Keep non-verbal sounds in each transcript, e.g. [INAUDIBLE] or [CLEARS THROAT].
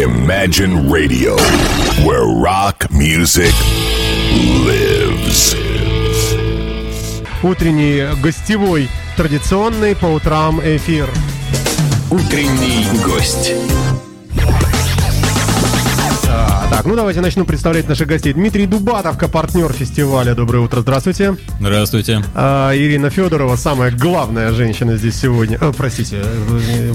Imagine Radio, where rock music lives. Утренний гостевой традиционный по утрам эфир. Утренний гость. Так, ну давайте начну представлять наших гостей. Дмитрий Дубатовка, партнер фестиваля. Доброе утро, здравствуйте. Здравствуйте. А, Ирина Федорова, самая главная женщина здесь сегодня. О, простите,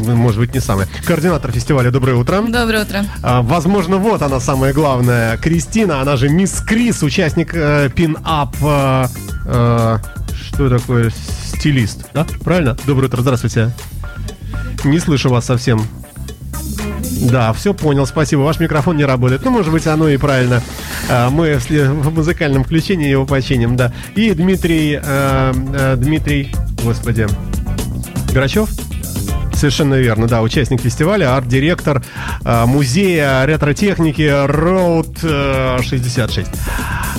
может быть, не самая. Координатор фестиваля. Доброе утро. Доброе утро. А, возможно, вот она самая главная. Кристина, она же мисс Крис, участник э, пин-ап. э, э, что такое? Стилист, да? Правильно? Доброе утро, здравствуйте. Не слышу вас совсем. Да, все понял, спасибо. Ваш микрофон не работает. Ну, может быть, оно и правильно. А, Мы в музыкальном включении его починим, да. И Дмитрий, э, э, Дмитрий, господи, Грачев? Совершенно верно, да, участник фестиваля, арт-директор э, музея ретро-техники Road э, 66.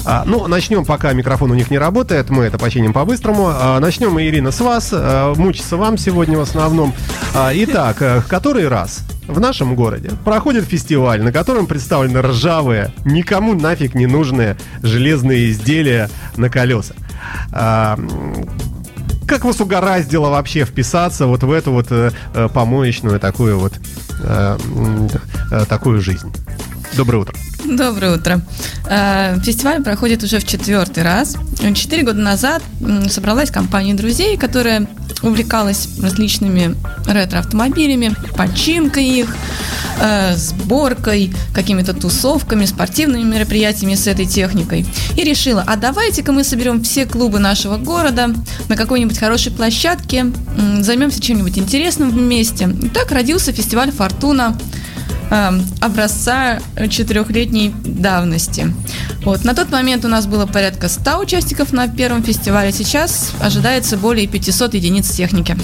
А, ну, начнем, пока микрофон у них не работает, мы это починим по-быстрому. А, начнем Ирина, с вас. А, мучиться вам сегодня в основном. А, итак, э, в который раз в нашем городе проходит фестиваль, на котором представлены ржавые, никому нафиг не нужные железные изделия на колесах. Как вас угораздило вообще вписаться вот в эту вот э, э, помоечную такую вот э, э, такую жизнь? Доброе утро. Доброе утро. Э, Фестиваль проходит уже в четвертый раз. Четыре года назад собралась компания друзей, которая увлекалась различными ретро-автомобилями, починкой их, э, сборкой, какими-то тусовками, спортивными мероприятиями с этой техникой. И решила, а давайте-ка мы соберем все клубы нашего города на какой-нибудь хорошей площадке, займемся чем-нибудь интересным вместе. И так родился фестиваль «Фортуна», э, образца четырехлетней давности. Вот. На тот момент у нас было порядка 100 участников на первом фестивале. Сейчас ожидается более 500 единиц техники.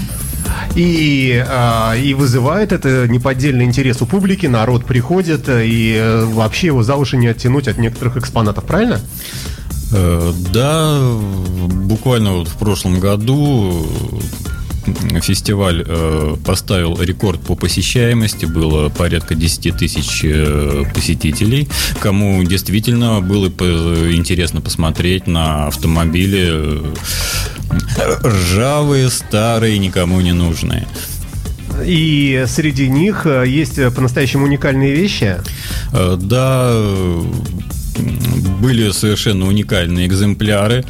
И, а, и вызывает это неподдельный интерес у публики, народ приходит, э, и э, вообще его за уши не оттянуть от некоторых экспонатов, правильно? Э, Да, буквально вот в прошлом году фестиваль э, поставил рекорд по посещаемости, было порядка 10 тысяч э, посетителей. Кому действительно было интересно посмотреть на автомобили э, ржавые, старые, никому не нужные. И среди них есть по-настоящему уникальные вещи. Да, были совершенно уникальные экземпляры.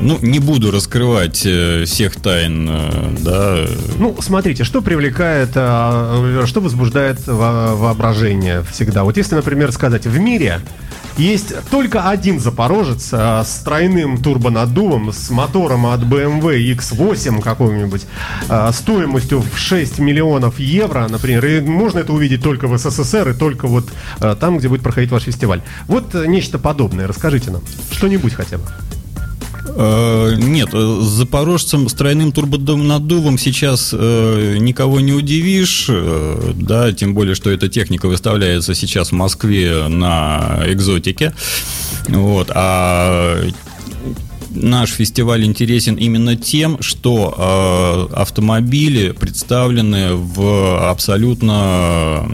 Ну, не буду раскрывать э, всех тайн, э, да. Ну, смотрите, что привлекает, а, что возбуждает во- воображение всегда. Вот если, например, сказать, в мире есть только один запорожец а, с тройным турбонаддувом, с мотором от BMW X8 какого-нибудь, а, стоимостью в 6 миллионов евро, например, и можно это увидеть только в СССР и только вот а, там, где будет проходить ваш фестиваль. Вот э, нечто подобное, расскажите нам, что-нибудь хотя бы. Э, Нет, э, с запорожцем с тройным турбонаддувом сейчас э, никого не удивишь, да, тем более, что эта техника выставляется сейчас в Москве на экзотике, вот, а наш фестиваль интересен именно тем, что э, автомобили представлены в абсолютно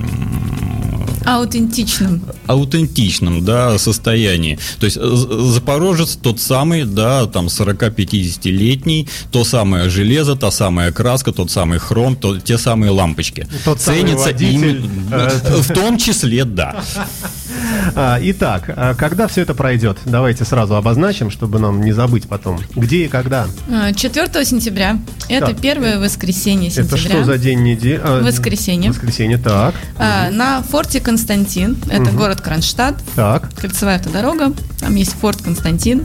м, Аутентичным. аутентичном, да, состоянии. То есть з- Запорожец тот самый, да, там 40-50-летний, то самое железо, та самая краска, тот самый хром, то, те самые лампочки. Тот самый водитель, именно- э, в том числе, да. А, Итак, а когда все это пройдет? Давайте сразу обозначим, чтобы нам не забыть потом. Где и когда? Э, 4 сентября. Это Так. первое воскресенье Это сентября. что за день недели? А, Воскресенье. Воскресенье, так. А, На форте Константин. Это город Кронштадт. Так. Кольцевая автодорога. Там есть форт Константин.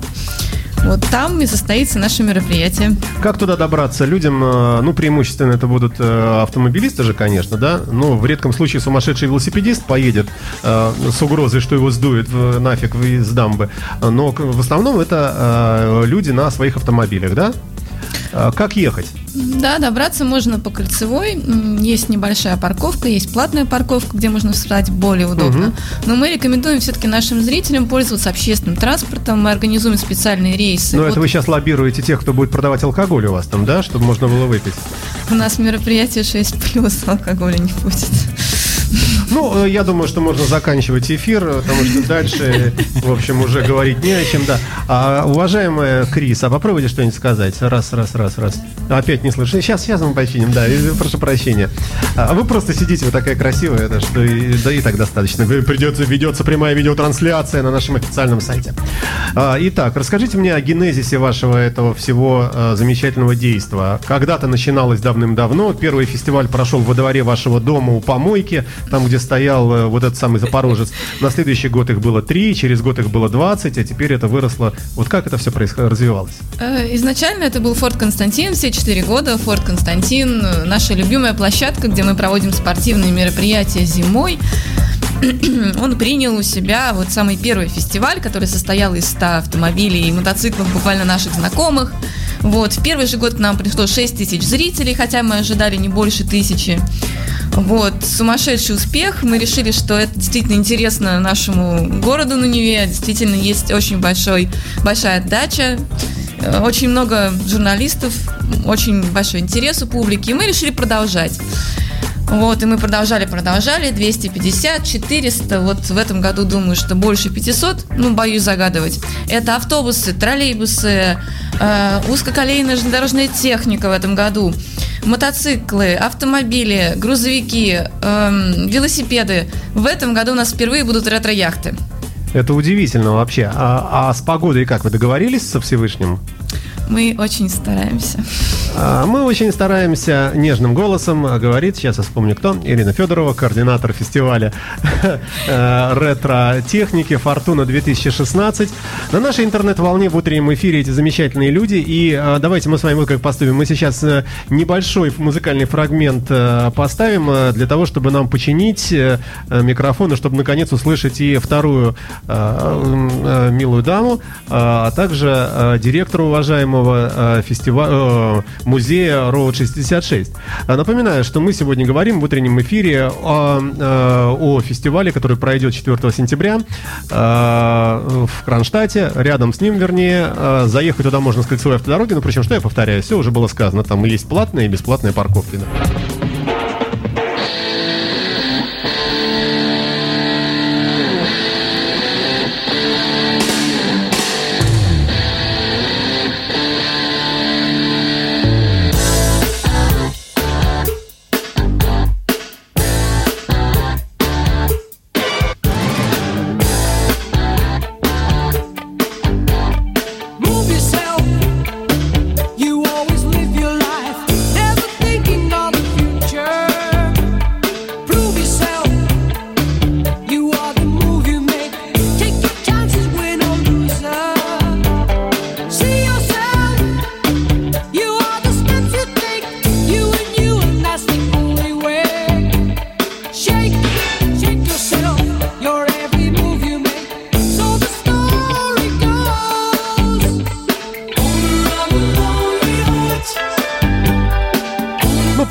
Вот там и состоится наше мероприятие. Как туда добраться? Людям, э, ну, преимущественно это будут э, автомобилисты же, конечно, да? Но в редком случае сумасшедший велосипедист поедет э, с угрозой, что его сдует в- нафиг из дамбы. Но в основном это э, люди на своих автомобилях, да? А Как ехать? Да, добраться можно по кольцевой. Есть небольшая парковка, есть платная парковка, где можно встать более удобно. Но мы рекомендуем все-таки нашим зрителям пользоваться общественным транспортом. Мы организуем специальные рейсы. Ну, Вот это вы сейчас лоббируете тех, кто будет продавать алкоголь у вас там, да? Чтобы можно было выпить. У нас мероприятие 6 плюс, алкоголя не будет. Ну, э, я думаю, что можно заканчивать эфир, потому что дальше, в общем, уже говорить не о чем, да. А, уважаемая Крис, а попробуйте что-нибудь сказать. Раз, раз, раз, раз. Опять не слышно. Сейчас, сейчас мы починим, да, прошу прощения. А вы просто сидите, вы такая красивая, да, что и, да, и так достаточно. Придется, ведется прямая видеотрансляция на нашем официальном сайте. А, итак, расскажите мне о генезисе вашего этого всего а, замечательного действа. Когда-то начиналось давным-давно. Первый фестиваль прошел во дворе вашего дома у помойки, там, где стоял э, вот этот самый Запорожец. На следующий год их было три, через год их было 20, а теперь это выросло. Вот как это все развивалось? Э, изначально это был Форт Константин, все четыре года. Форт Константин, э, наша любимая площадка, где мы проводим спортивные мероприятия зимой. [CLEARS THROAT] Он принял у себя вот самый первый фестиваль, который состоял из 100 автомобилей и мотоциклов буквально наших знакомых. Вот, в первый же год к нам пришло 6 тысяч зрителей, хотя мы ожидали не больше тысячи. Вот, сумасшедший успех. Мы решили, что это действительно интересно нашему городу на Неве. Действительно, есть очень большой, большая отдача. Э, очень много журналистов, очень большой интерес у публики. И мы решили продолжать. Вот, и мы продолжали, продолжали, 250, 400, вот в этом году думаю, что больше 500, ну, боюсь загадывать. Это автобусы, троллейбусы, э, узкоколейная железнодорожная техника в этом году, мотоциклы, автомобили, грузовики, э, велосипеды. В этом году у нас впервые будут ретро-яхты. Это удивительно вообще. А, а с погодой как? Вы договорились со Всевышним? Мы очень стараемся. А, мы очень стараемся нежным голосом говорить. Сейчас я вспомню, кто. Ирина Федорова, координатор фестиваля [LAUGHS] э, ретро-техники «Фортуна 2016». На нашей интернет-волне в утреннем эфире эти замечательные люди. И а, давайте мы с вами вот как поступим. Мы сейчас э, небольшой музыкальный фрагмент э, поставим для того, чтобы нам починить микрофон, и чтобы наконец услышать и вторую милую даму, а также директора уважаемого самого э, фестиваля, э, музея Road 66. А напоминаю, что мы сегодня говорим в утреннем эфире о, э, о фестивале, который пройдет 4 сентября в Кронштадте, рядом с ним, вернее. Заехать туда можно с кольцевой автодороги, но причем, что я повторяю, все уже было сказано, там есть платные и бесплатные парковки.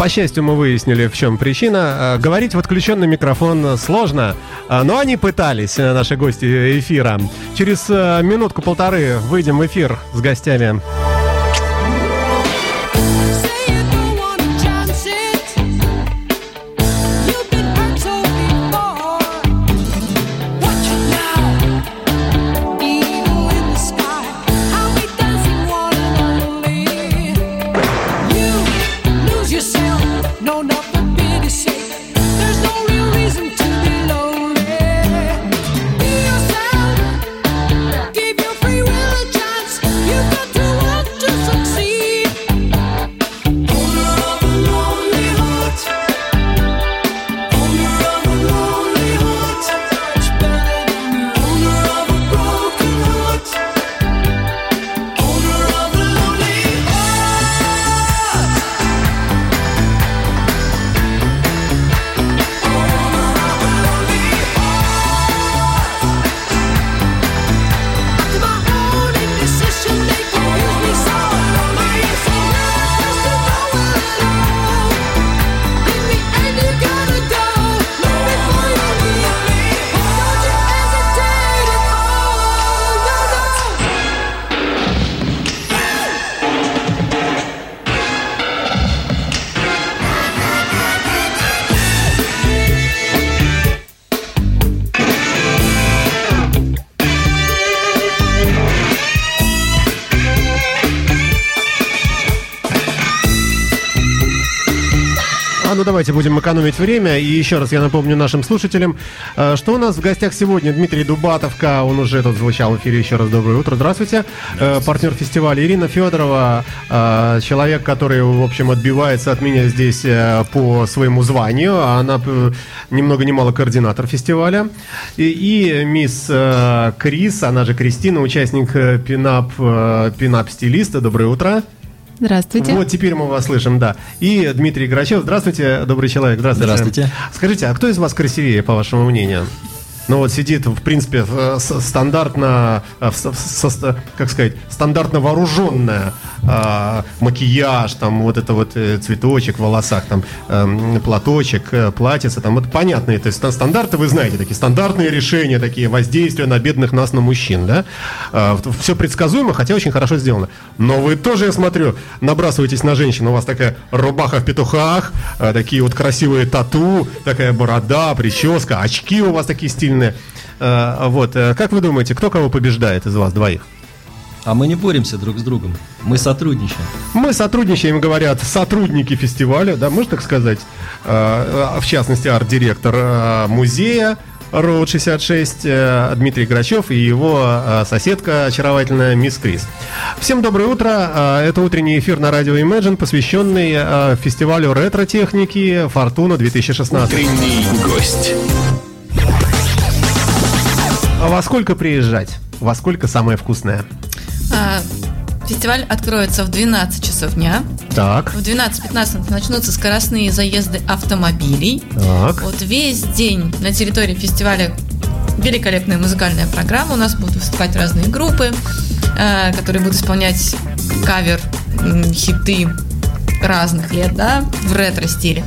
Счастью, мы выяснили, в чем причина. Э, говорить в отключенный микрофон сложно, э, но они пытались, э, наши гости эфира. Через минутку-полторы выйдем в эфир с гостями. Ну давайте будем экономить время. И еще раз я напомню нашим слушателям, э, что у нас в гостях сегодня Дмитрий Дубатовка. Он уже тут звучал в эфире. Еще раз доброе утро. Здравствуйте. Э, Партнер фестиваля Ирина Федорова. э, Человек, который, в общем, отбивается от меня здесь по своему званию. Она ни много ни мало координатор фестиваля. И, и мисс э, Крис, она же Кристина, участник пинап, э, пинап-стилиста. Доброе утро. Здравствуйте. Вот теперь мы вас слышим, да. И Дмитрий Грачев. Здравствуйте, добрый человек. Здравствуйте. Здравствуйте. Скажите, а кто из вас красивее, по вашему мнению? Ну вот сидит, в принципе, в- с- стандартно, э, как сказать, стандартно вооруженная а, макияж, там вот это вот э, цветочек в волосах, там эм, платочек, э, платьице, там вот понятные, то есть ста- стандарты вы знаете, такие стандартные решения, такие воздействия на бедных нас, на мужчин, да? все предсказуемо, хотя очень хорошо сделано. Но вы тоже, я смотрю, набрасываетесь на женщин, у вас такая рубаха в петухах, э, такие вот красивые тату, такая борода, прическа, очки у вас такие стильные. Э, Вот, э, как вы думаете, кто кого побеждает из вас двоих? А мы не боремся друг с другом, мы сотрудничаем. Мы сотрудничаем, говорят, сотрудники фестиваля, да, можно так сказать, Э, э, в частности, арт-директор э, музея Роуд 66 э, Дмитрий Грачев и его соседка очаровательная мисс Крис. Всем доброе утро. Это утренний эфир на радио Imagine, посвященный фестивалю ретро-техники Фортуна 2016. Утренний гость. А во сколько приезжать? Во сколько самое вкусное? А, Фестиваль откроется в 12 часов дня. Так, В 12-15 начнутся скоростные заезды автомобилей. так. Вот весь день на территории фестиваля великолепная музыкальная программа. У нас будут выступать разные группы, э, которые будут исполнять кавер хиты разных лет, да, в ретро-стиле.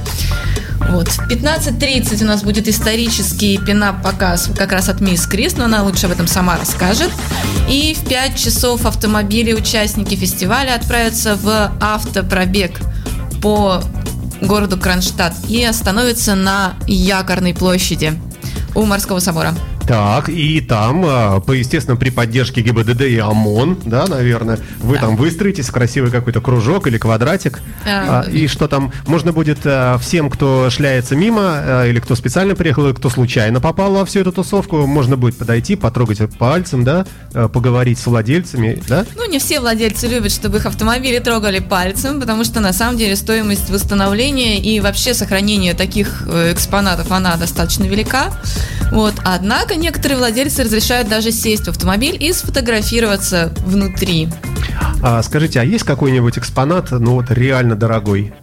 Вот. В 15.30 у нас будет исторический пинап-показ как раз от Мисс Крис, но она лучше об этом сама расскажет. И в 5 часов автомобили участники фестиваля отправятся в автопробег по городу Кронштадт и остановятся на Якорной площади у Морского собора. Так, и там, а, по, естественно, при поддержке ГИБДД и ОМОН, да, наверное, вы там выстроитесь в красивый какой-то кружок или квадратик. А, А, и что там, можно будет а, всем, кто шляется мимо, или кто специально приехал, или кто случайно попал во всю эту тусовку, можно будет подойти, потрогать пальцем, да, поговорить с владельцами, да? Ну, не все владельцы любят, чтобы их автомобили трогали пальцем, потому что на самом деле стоимость восстановления и вообще сохранения таких э, экспонатов, она достаточно велика. Вот. Однако некоторые владельцы разрешают даже сесть в автомобиль и сфотографироваться внутри. А, скажите, а есть какой-нибудь экспонат, ну вот реально дорогой?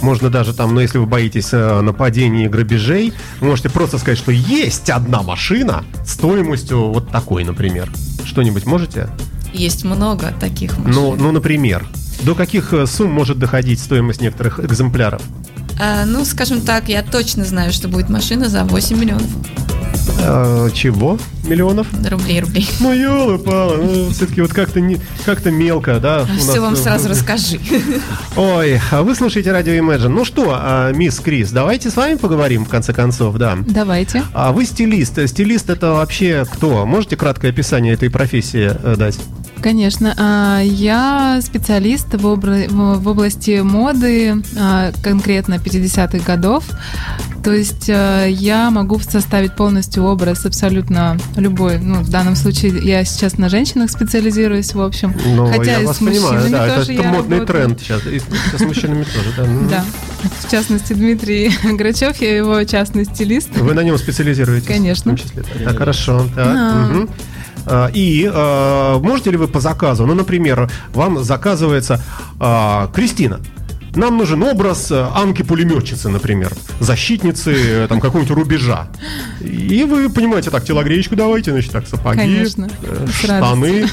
Можно даже там, ну если вы боитесь э, нападений и грабежей, вы можете просто сказать, что есть одна машина стоимостью вот такой, например. Что-нибудь можете? Есть много таких машин. Ну, ну, например. До каких э, сумм может доходить стоимость некоторых экземпляров? А, ну, скажем так, я точно знаю, что будет машина за 8 миллионов Э, чего? Миллионов? рублей. рублей. Ну, елы-палы, ну, все-таки вот как-то не, как-то мелко, да? Все нас, вам сразу [LAUGHS] расскажи. Ой, а вы слушаете радио Imagine. Ну что, а, мисс Крис, давайте с вами поговорим, в конце концов, да. Давайте. А вы стилист. Стилист это вообще кто? Можете краткое описание этой профессии э, дать? Конечно, а, я специалист в, обра- в в области моды, а, конкретно 50-х годов. То есть э, я могу составить полностью образ абсолютно любой. Ну, в данном случае я сейчас на женщинах специализируюсь, в общем. Ну, Хотя я и вас с мужчинами понимаю, да, это, тоже это я модный работаю. тренд сейчас. И с мужчинами тоже, да. [LAUGHS] Да. В частности, Дмитрий [LAUGHS] Грачев, я его частный стилист. Вы на нем специализируетесь? Конечно. В том числе. Так, хорошо. Так, Да. А, И а, можете ли вы по заказу, ну, например, вам заказывается а, Кристина, нам нужен образ э, Анки-пулеметчицы, например, защитницы э, там какого-нибудь рубежа. И вы понимаете, так, телогреечку давайте, значит, так, сапоги, Конечно, э, штаны.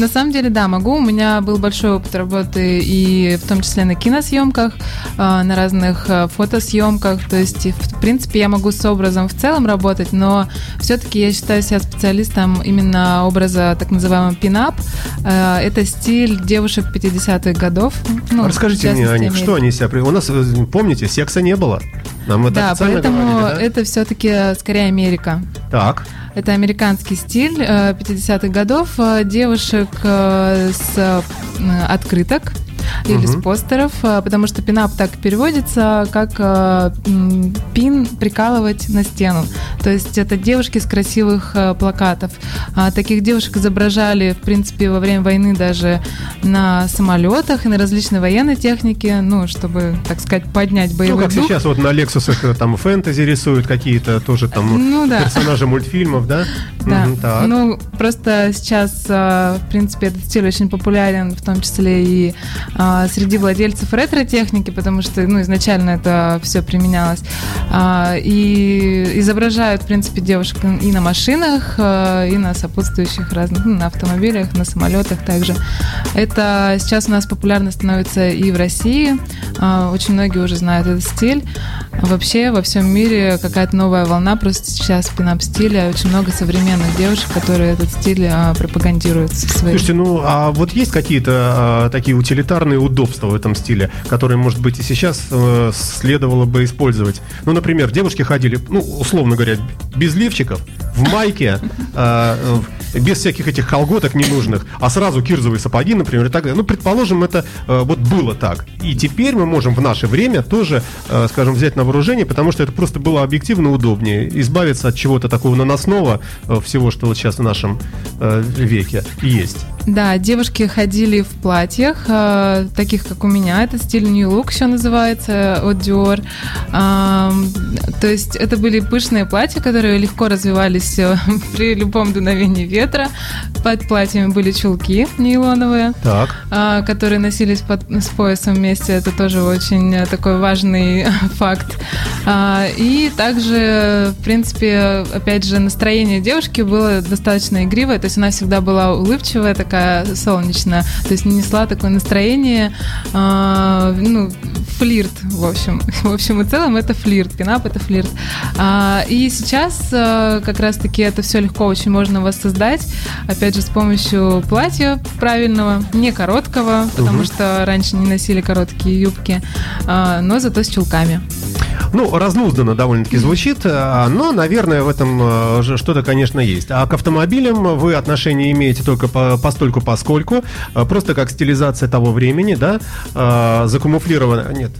На самом деле, да, могу. У меня был большой опыт работы и в том числе на киносъемках, а, на разных а, фотосъемках. То есть, в принципе, я могу с образом в целом работать, но все-таки я считаю себя специалистом именно образа так называемого пинап. А, Это стиль девушек 50-х годов. Ну, Расскажите мне о них, что они себя... У нас, э, помните, секса не было. Нам это Да, поэтому говорили, да? это все-таки скорее Америка. Так, Это американский стиль э, 50-х годов. э, Девушек э, с э, открыток. Или с Мгм. постеров, а, потому что пинап так переводится, как м, пин прикалывать на стену. То есть это девушки с красивых а, плакатов. А, Таких девушек изображали, в принципе, во время войны даже на самолетах и на различной военной технике, ну, чтобы, так сказать, поднять Ну, боевой как дух. сейчас вот на э, там фэнтези рисуют какие-то тоже там Ну да. персонажи мультфильмов, да? Да. Мгм, так. Ну, просто сейчас, в принципе, этот стиль очень популярен, в том числе и а, среди владельцев ретро-техники, потому что, ну, изначально это все применялось. А, И изображают, в принципе, девушек и на машинах, а, и на сопутствующих разных, ну, на автомобилях, на самолетах также. Это сейчас у нас популярно становится и в России. А, Очень многие уже знают этот стиль. Вообще во всем мире какая-то новая волна просто сейчас в пинап-стиле. Очень много современных девушек, которые этот стиль а, пропагандируют своим. Слушайте, ну а вот есть какие-то а, такие утилитарные удобства в этом стиле, которые, может быть, и сейчас э, следовало бы использовать? Ну, например, девушки ходили, ну, условно говоря, без лифчиков, в майке, [LAUGHS] э, без всяких этих колготок ненужных, а сразу кирзовые сапоги, например, и так далее. Ну, предположим, это э, вот было так. И теперь мы можем в наше время тоже, э, скажем, взять на вооружение, потому что это просто было объективно удобнее, избавиться от чего-то такого наносного, э, всего, что вот сейчас в нашем э, веке есть. Да, девушки ходили в платьях, э, таких как у меня. Это стиль New Look еще называется от Dior. Ам, то есть это были пышные платья, которые легко развивались э, [LAUGHS] при любом дуновении ветра. Под платьями были чулки нейлоновые. Так. а, которые носились под, с поясом вместе. Это тоже очень э, такой важный [LAUGHS] факт. А, И также, в принципе, опять же, настроение девушки было достаточно игривое. То есть она всегда была улыбчивая, такая солнечная. То есть несла такое настроение, а, ну, флирт, в общем. [LAUGHS] В общем и целом это флирт, пинап это флирт. А, И сейчас э, как раз-таки это все легко очень можно воссоздать. Опять же, с помощью платья правильного, не короткого, потому что раньше не носили короткие юбки, а, но зато с чулками. Ну, разнузданно довольно-таки звучит, а, но, наверное, в этом же что-то, конечно, есть. А к автомобилям вы отношение имеете только по, постольку поскольку, э, просто как стилизация того времени, да, закамуфлированная, нет,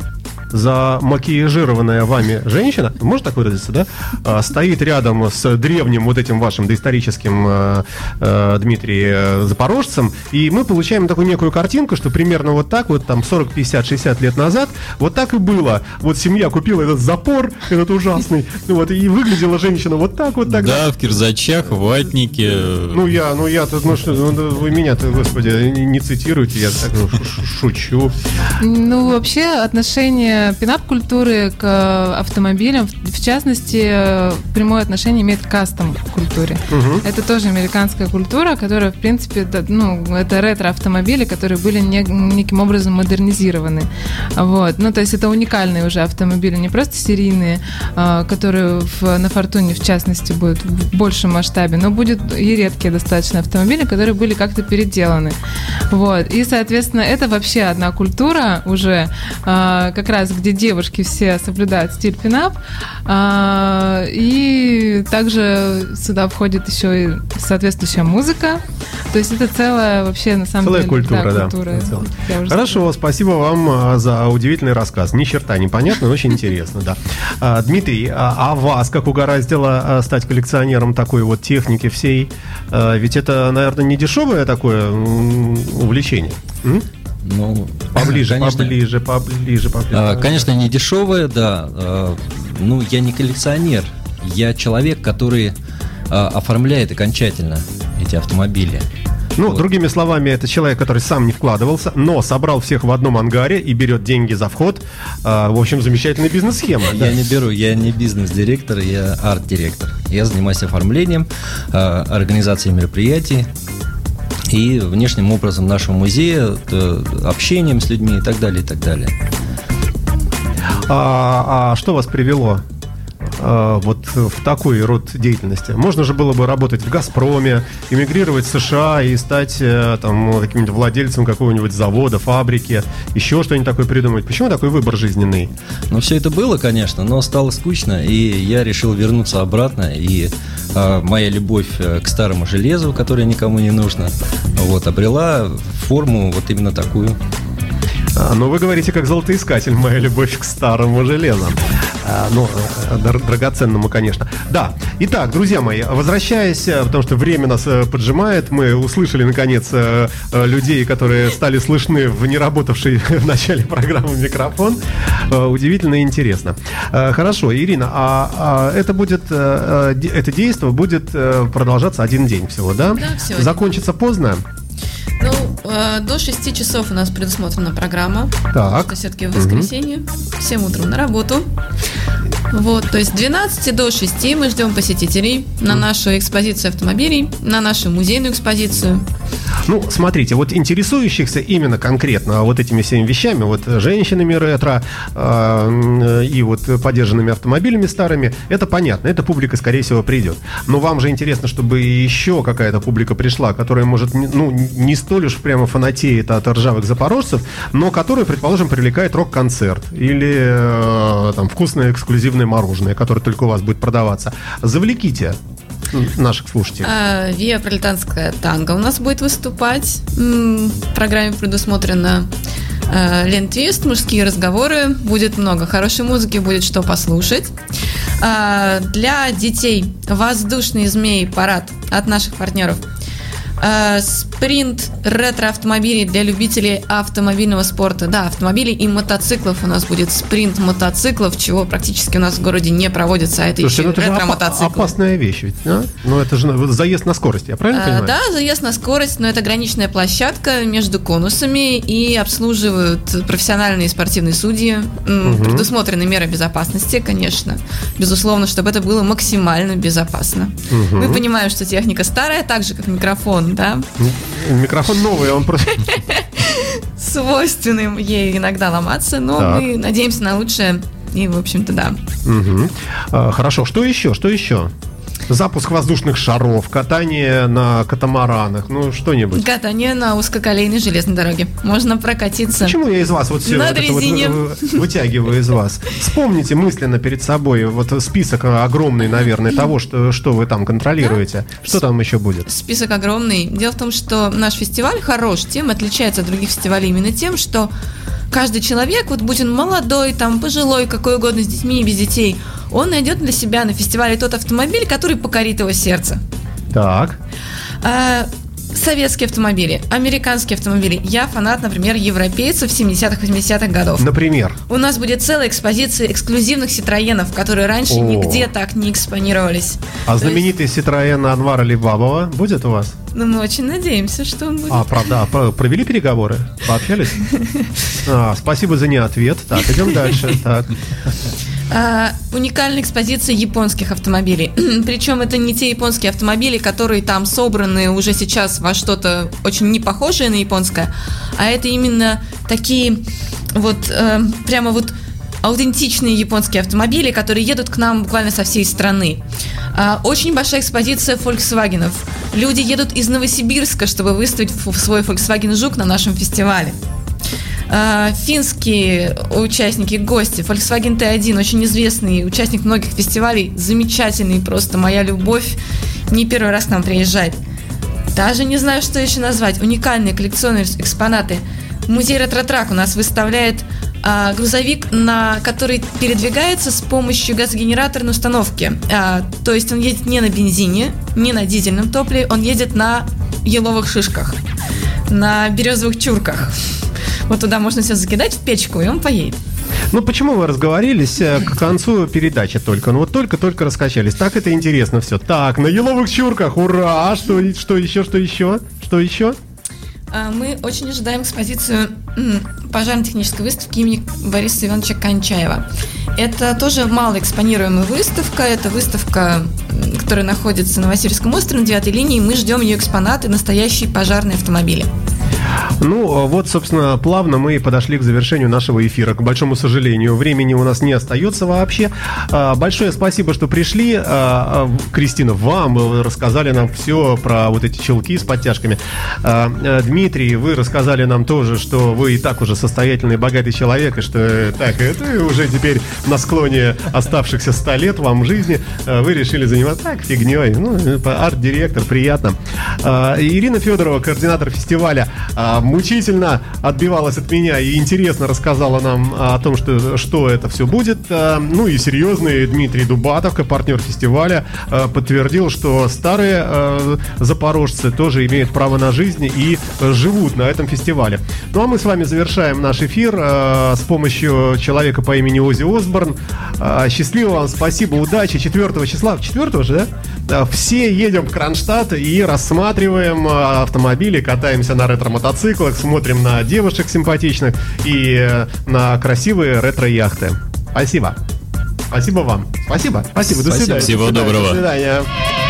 замакияжированная вами женщина, можно так выразиться, да, а, стоит рядом с древним вот этим вашим доисторическим э, э, Дмитрий э, Запорожцем, и мы получаем такую некую картинку, что примерно вот так вот там 40, 50, 60 лет назад вот так и было. Вот семья купила этот запор, этот ужасный, ну вот, и выглядела женщина вот так вот тогда. Да, в кирзачах, ватнике. Ну я, ну я тут, ну что, ну, вы меня-то, господи, не, не цитируйте, я так ну, шу- шу- шучу. Ну, вообще, отношение пинап-культуры к автомобилям, в частности, прямое отношение имеет к кастом-культуре. Это тоже американская культура, которая, в принципе, да, ну, это ретро-автомобили, которые были не- неким образом модернизированы. Вот. Ну, то есть это уникальные уже автомобили, не просто серийные, а, которые в- на Фортуне, в частности, будут в большем масштабе, но будет и редкие достаточно автомобили, которые были как-то переделаны. Вот. И, соответственно, это вообще одна культура уже, а, как раз где девушки все соблюдают стиль пинап. А, И также сюда входит еще и соответствующая музыка. То есть это целая вообще, на самом Целая деле, культура, да. культура, уже Хорошо, спасибо вам а, за удивительный рассказ. Ни черта непонятно, но очень интересно, да. А, Дмитрий, а, а вас как угораздило стать коллекционером такой вот техники всей? А, Ведь это, наверное, не дешевое такое увлечение. М? Ну, Поближе, конечно, поближе, поближе, поближе. а, конечно, не дешевое, да. А, Ну, я не коллекционер. Я человек, который а, оформляет окончательно эти автомобили. Ну, Вот. другими словами, это человек, который сам не вкладывался, но собрал всех в одном ангаре и берет деньги за вход. А, В общем, замечательная бизнес-схема. [LAUGHS] да. Я не беру, я не бизнес-директор, я арт-директор. Я занимаюсь оформлением, а, организацией мероприятий и внешним образом нашего музея, э, общением с людьми и так далее, и так далее. А, а что вас привело вот в такой род деятельности? Можно же было бы работать в «Газпроме», эмигрировать в США и стать э, там каким-нибудь владельцем какого-нибудь завода, фабрики, еще что-нибудь такое придумать. Почему такой выбор жизненный? Ну, все это было, конечно, но стало скучно, и я решил вернуться обратно, и а, моя любовь э, к старому железу, которое никому не нужно, вот, обрела форму вот именно такую. А, Но вы говорите, как золотоискатель, моя любовь к старому железу. А, Ну, э, драгоценному, конечно. Да. Итак, друзья мои, возвращаясь, э, потому что время нас э, поджимает, мы услышали, наконец, людей, которые стали слышны в неработавший [LAUGHS] в начале программы микрофон. Удивительно и интересно. Хорошо, Ирина, а а это будет, де- это действие будет продолжаться один день всего, да? Да, один. Закончится поздно? Э, до 6 часов у нас предусмотрена программа. Так. Это все-таки в воскресенье. Всем утром на работу. Вот, то есть с 12 до 6 мы ждем посетителей на нашу экспозицию автомобилей, на нашу музейную экспозицию. Ну, смотрите, вот интересующихся именно конкретно вот этими всеми вещами, вот женщинами ретро э, и вот подержанными автомобилями старыми, это понятно, эта публика, скорее всего, придет. Но вам же интересно, чтобы еще какая-то публика пришла, которая, может, ну, не столь уж прямо фанатеет от ржавых запорожцев, но которая, предположим, привлекает рок-концерт или э, там вкусное эксклюзивное мороженое, которое только у вас будет продаваться. Завлеките наших слушателей. А, Виа Пролетанская танго у нас будет выступать. В программе предусмотрено э, лентвист, мужские разговоры. Будет много хорошей музыки, будет что послушать. А, Для детей воздушный змей парад от наших партнеров. А, Спринт ретро-автомобилей для любителей автомобильного спорта. Да, автомобилей и мотоциклов у нас будет спринт мотоциклов, чего практически у нас в городе не проводится, а это Слушайте, еще ну это же опа- ретро-мотоциклы. опасная вещь ведь, да? Ну это же заезд на скорость, я правильно А, понимаю? Да, заезд на скорость, но это граничная площадка между конусами и обслуживают профессиональные спортивные судьи. М, Предусмотрены меры безопасности, конечно. Безусловно, чтобы это было максимально безопасно. Мы понимаем, что техника старая, так же, как микрофон, да, Микрофон новый, он просто... [LAUGHS] свойственным ей иногда ломаться, но Так. мы надеемся на лучшее. И, в общем-то, да. Мгм. А, Хорошо, что еще, что еще? Запуск воздушных шаров, катание на катамаранах, ну что-нибудь. Катание на узкоколейной железной дороге. Можно прокатиться. Почему я из вас вот все На вот вот вытягиваю из вас? Вспомните мысленно перед собой вот список огромный, наверное, того, что, что вы там контролируете. Что там еще будет? Список огромный. Дело в том, что наш фестиваль хорош тем, отличается от других фестивалей именно тем, что каждый человек, вот будь он молодой, там, пожилой, какой угодно, с детьми и без детей, он найдет для себя на фестивале тот автомобиль, который покорит его сердце. Так. А, советские автомобили, американские автомобили. Я фанат, например, европейцев 70-х, 80-х годов. Например. У нас будет целая экспозиция эксклюзивных Ситроенов, которые раньше О. нигде так не экспонировались. А То есть, знаменитый Citroёn Анвара Либабова будет у вас? ну, мы очень надеемся, что он будет. А, правда, про- провели переговоры? Пообщались? [LAUGHS] А, спасибо за неответ. Так, идем дальше. [LAUGHS] Так. А, уникальная экспозиция японских автомобилей. [CLEARS THROAT] Причем это не те японские автомобили, которые там собраны уже сейчас во что-то очень не похожее на японское, а это именно такие вот э, прямо вот аутентичные японские автомобили, которые едут к нам буквально со всей страны. А, очень большая экспозиция Volkswagenов. Люди едут из Новосибирска, чтобы выставить свой Volkswagen Жук на нашем фестивале. А, Финские участники, гости, Volkswagen T1, очень известный участник многих фестивалей, замечательный просто, моя любовь, не первый раз к нам приезжает. Даже не знаю, что еще назвать. Уникальные коллекционные экспонаты. Музей ретро-трак у нас выставляет а, грузовик, на который передвигается с помощью газогенераторной установки. А, то есть он едет не на бензине, не на дизельном топливе, он едет на еловых шишках, на березовых чурках. Вот туда можно все закидать в печку, и он поедет. Ну, почему вы разговорились э, к концу передачи только? Ну, вот только-только раскачались. Так это интересно все. Так, на еловых чурках, ура! А Что, что еще, что еще? Что еще? А, Мы очень ожидаем экспозицию пожарно-технической выставки имени Бориса Ивановича Кончаева. Это тоже малоэкспонируемая выставка. Это выставка, которая находится на Васильевском острове на 9 линии. Мы ждем ее экспонаты, настоящие пожарные автомобили. Ну, вот, собственно, плавно мы подошли к завершению нашего эфира. К большому сожалению, времени у нас не остается вообще. А, Большое спасибо, что пришли. А, а, Кристина, вам рассказали нам все про вот эти челки с подтяжками. А, а, Дмитрий, вы рассказали нам тоже, что вы и так уже состоятельный, богатый человек, и что э, так, это уже теперь на склоне оставшихся 100 лет вам жизни а, вы решили заниматься так фигней. Ну, э, арт-директор, приятно. А, Ирина Федорова, координатор фестиваля. А, мучительно отбивалась от меня и интересно рассказала нам о том, что, что это все будет. Э, ну и серьезный Дмитрий Дубатов, партнер фестиваля, э, подтвердил, что старые запорожцы тоже имеют право на жизнь и живут на этом фестивале. Ну а мы с вами завершаем наш эфир с помощью человека по имени Ози Осборн. Счастливо вам, спасибо, удачи. 4 числа, 4 же, да? Все едем в Кронштадт и рассматриваем автомобили, катаемся на ретро-мотоциклах, смотрим на девушек симпатичных и на красивые ретро-яхты. Спасибо. Спасибо вам. Спасибо. Спасибо. До свидания. Всего До свидания. доброго. До свидания.